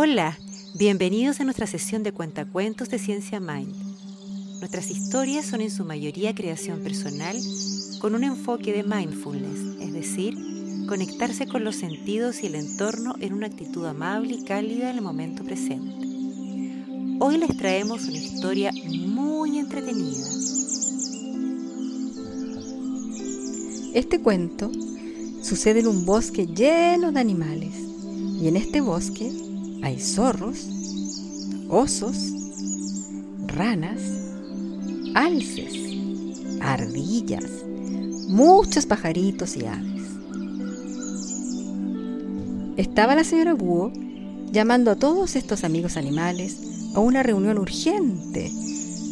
Hola, bienvenidos a nuestra sesión de cuentacuentos de Ciencia Mind. Nuestras historias son en su mayoría creación personal con un enfoque de mindfulness, es decir, conectarse con los sentidos y el entorno en una actitud amable y cálida en el momento presente. Hoy les traemos una historia muy entretenida. Este cuento sucede en un bosque lleno de animales y en este bosque hay zorros, osos, ranas, alces, ardillas, muchos pajaritos y aves. Estaba la señora Búho llamando a todos estos amigos animales a una reunión urgente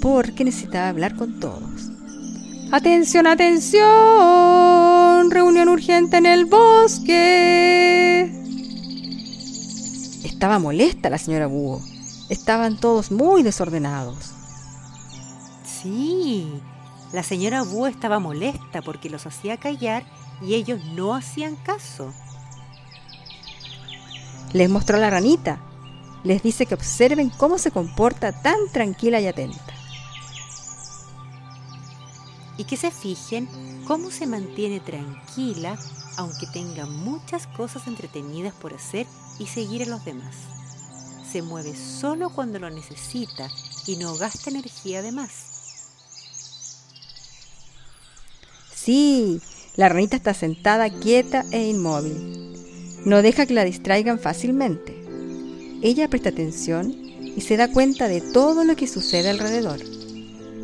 porque necesitaba hablar con todos. Atención, atención, reunión urgente en el bosque. Estaba molesta la señora Búho. Estaban todos muy desordenados. Sí, la señora Búho estaba molesta porque los hacía callar y ellos no hacían caso. Les mostró la ranita. Les dice que observen cómo se comporta tan tranquila y atenta. Y que se fijen cómo se mantiene tranquila aunque tenga muchas cosas entretenidas por hacer y seguir a los demás. Se mueve solo cuando lo necesita y no gasta energía de más. Sí, la ranita está sentada quieta e inmóvil. No deja que la distraigan fácilmente. Ella presta atención y se da cuenta de todo lo que sucede alrededor,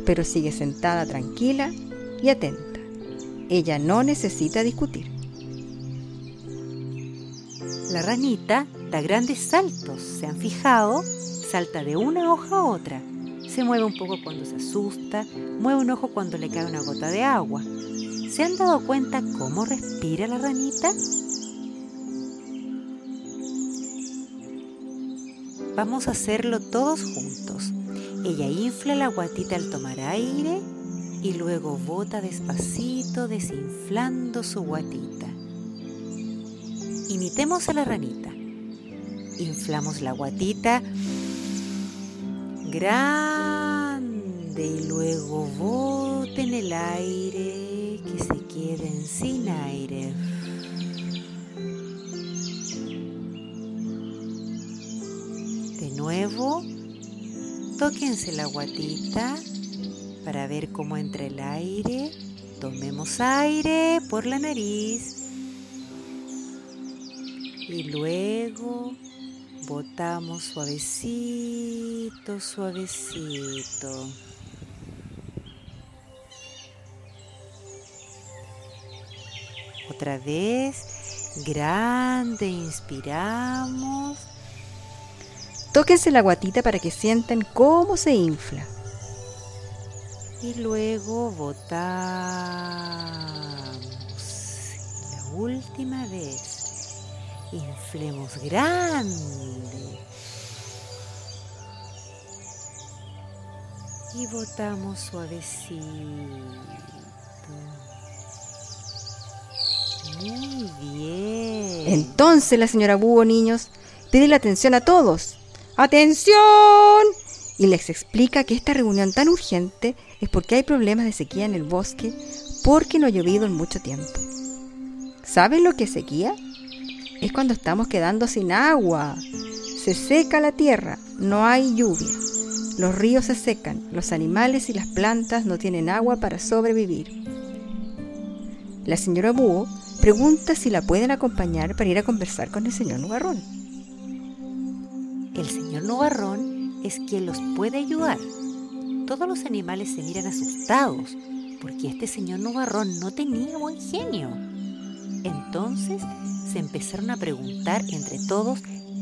pero sigue sentada tranquila y atenta. Ella no necesita discutir. La ranita da grandes saltos, ¿se han fijado? Salta de una hoja a otra. Se mueve un poco cuando se asusta, mueve un ojo cuando le cae una gota de agua. ¿Se han dado cuenta cómo respira la ranita? Vamos a hacerlo todos juntos. Ella infla la guatita al tomar aire y luego bota despacito desinflando su guatita. Imitemos a la ranita. Inflamos la guatita grande y luego boten el aire que se queden sin aire. De nuevo, tóquense la guatita para ver cómo entra el aire. Tomemos aire por la nariz y luego botamos suavecito, suavecito. Otra vez, grande, inspiramos. Tóquense la guatita para que sientan cómo se infla. Y luego botamos. La última vez. Inflemos grande. Y botamos suavecito. Muy bien. Entonces la señora Búho, niños, pide la atención a todos. ¡Atención! Y les explica que esta reunión tan urgente es porque hay problemas de sequía en el bosque porque no ha llovido en mucho tiempo. ¿Saben lo que es sequía? Es cuando estamos quedando sin agua. Se seca la tierra, no hay lluvia. Los ríos se secan, los animales y las plantas no tienen agua para sobrevivir. La señora Búho pregunta si la pueden acompañar para ir a conversar con el señor Nubarrón. El señor Nubarrón es quien los puede ayudar. Todos los animales se miran asustados porque este señor Nubarrón no tenía buen genio. Entonces se empezaron a preguntar entre todos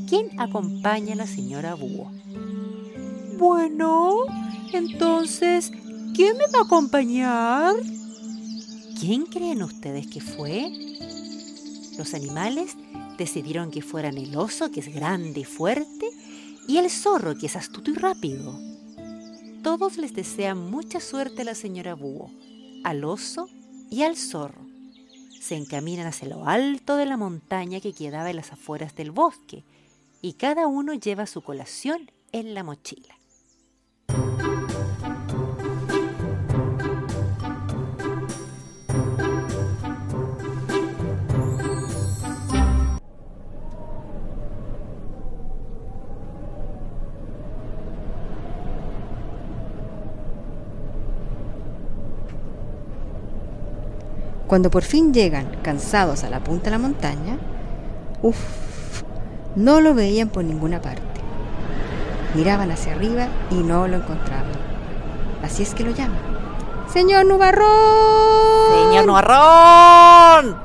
quién acompaña a la señora Búho. Bueno, entonces, ¿quién me va a acompañar? ¿Quién creen ustedes que fue? Los animales decidieron que fueran el oso, que es grande y fuerte, y el zorro, que es astuto y rápido. Todos les desean mucha suerte a la señora Búho, al oso y al zorro. Se encaminan hacia lo alto de la montaña que quedaba en las afueras del bosque, y cada uno lleva su colación en la mochila. Cuando por fin llegan, cansados a la punta de la montaña, uff, no lo veían por ninguna parte. Miraban hacia arriba y no lo encontraban. Así es que lo llaman. ¡Señor Nubarrón! ¡Señor Nubarrón!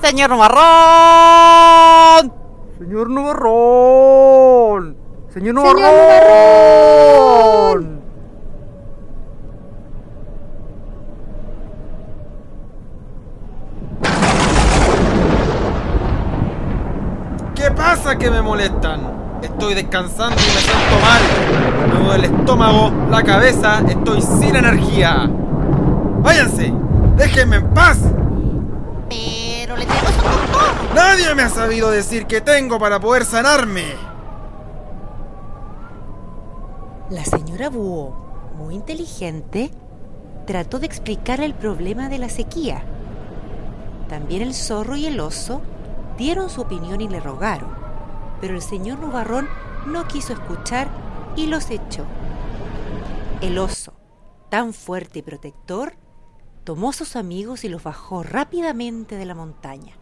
¡Señor Nubarrón! ¡Señor Nubarrón! ¡Señor Nubarrón! ¡Señor Nubarrón! ¿Qué pasa que me molestan? Estoy descansando y me siento mal. Me duele el estómago, la cabeza, estoy sin energía. ¡Váyanse! ¡Déjenme en paz! Pero le tenemos un doctor. Nadie me ha sabido decir qué tengo para poder sanarme. La señora Búho, muy inteligente, trató de explicar el problema de la sequía. También el zorro y el oso dieron su opinión y le rogaron, pero el señor Nubarrón no quiso escuchar y los echó. El oso, tan fuerte y protector, tomó a sus amigos y los bajó rápidamente de la montaña.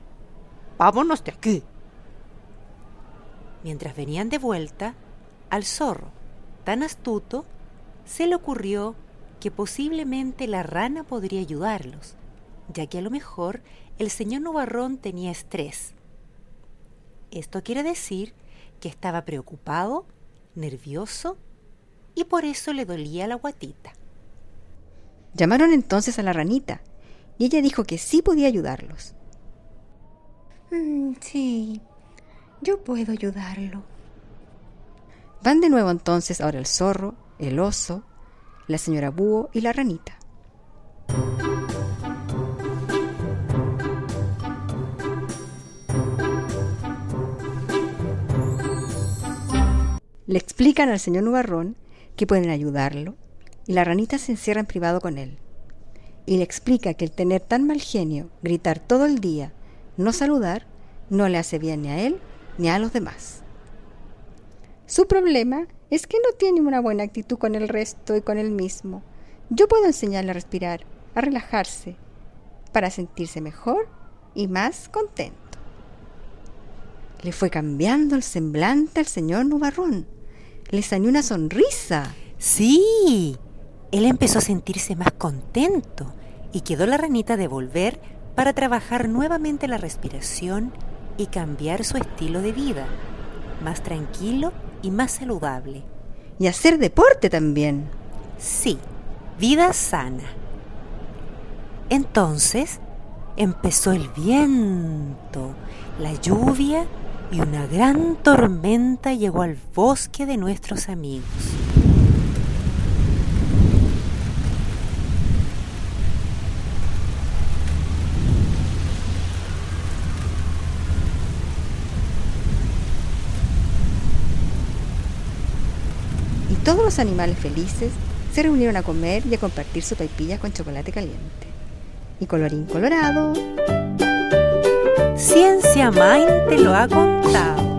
¡Vámonos de aquí! Mientras venían de vuelta, al zorro, tan astuto, se le ocurrió que posiblemente la rana podría ayudarlos, ya que a lo mejor el señor Nubarrón tenía estrés. Esto quiere decir que estaba preocupado, nervioso y por eso le dolía la guatita. Llamaron entonces a la ranita y ella dijo que sí podía ayudarlos. Mm, sí, yo puedo ayudarlo. Van de nuevo entonces ahora el zorro, el oso, la señora búho y la ranita. Le explican al señor Nubarrón que pueden ayudarlo y la ranita se encierra en privado con él. Y le explica que el tener tan mal genio, gritar todo el día, no saludar, no le hace bien ni a él ni a los demás. Su problema es que no tiene una buena actitud con el resto y con él mismo. Yo puedo enseñarle a respirar, a relajarse, para sentirse mejor y más contento. Le fue cambiando el semblante al señor Nubarrón. Le salió una sonrisa. Sí, él empezó a sentirse más contento y quedó la ranita de volver para trabajar nuevamente la respiración y cambiar su estilo de vida, más tranquilo y más saludable. Y hacer deporte también. Sí, vida sana. Entonces empezó el viento, la lluvia y una gran tormenta llegó al bosque de nuestros amigos. Y todos los animales felices se reunieron a comer y a compartir su paipilla con chocolate caliente. Y colorín colorado. Ciencia Mind te lo ha contado.